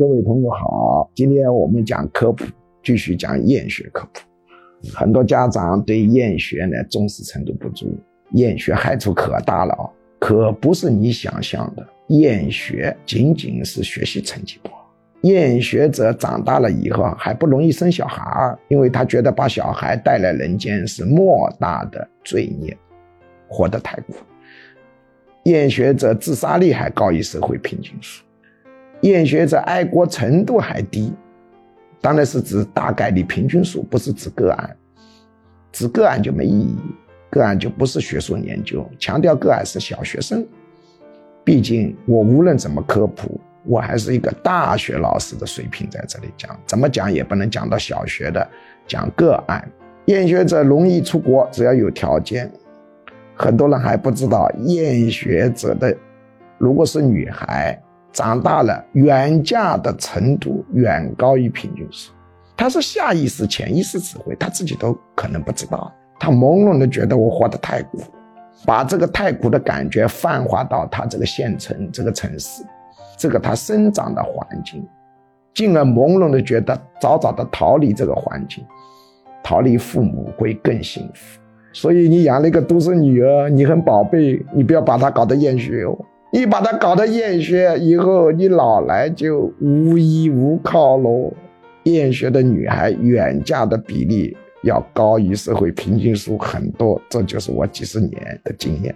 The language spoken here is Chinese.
各位朋友好，今天我们讲科普，继续讲厌学科普。很多家长对厌学呢重视程度不足，厌学害处可大了啊，可不是你想象的。厌学仅仅是学习成绩不好，厌学者长大了以后还不容易生小孩，因为他觉得把小孩带来人间是莫大的罪孽，活得太苦。厌学者自杀率还高于社会平均数。厌学者爱国程度还低，当然是指大概率平均数，不是指个案。指个案就没意义，个案就不是学术研究。强调个案是小学生，毕竟我无论怎么科普，我还是一个大学老师的水平在这里讲，怎么讲也不能讲到小学的讲个案。厌学者容易出国，只要有条件。很多人还不知道，厌学者的如果是女孩。长大了，远嫁的程度远高于平均数。他是下意识、潜意识指挥，他自己都可能不知道。他朦胧的觉得我活得太苦，把这个太苦的感觉泛化到他这个县城、这个城市、这个他生长的环境，进而朦胧的觉得早早的逃离这个环境，逃离父母会更幸福。所以你养了一个独生女儿，你很宝贝，你不要把她搞得厌学哦。你把他搞得厌学，以后你老来就无依无靠喽。厌学的女孩远嫁的比例要高于社会平均数很多，这就是我几十年的经验。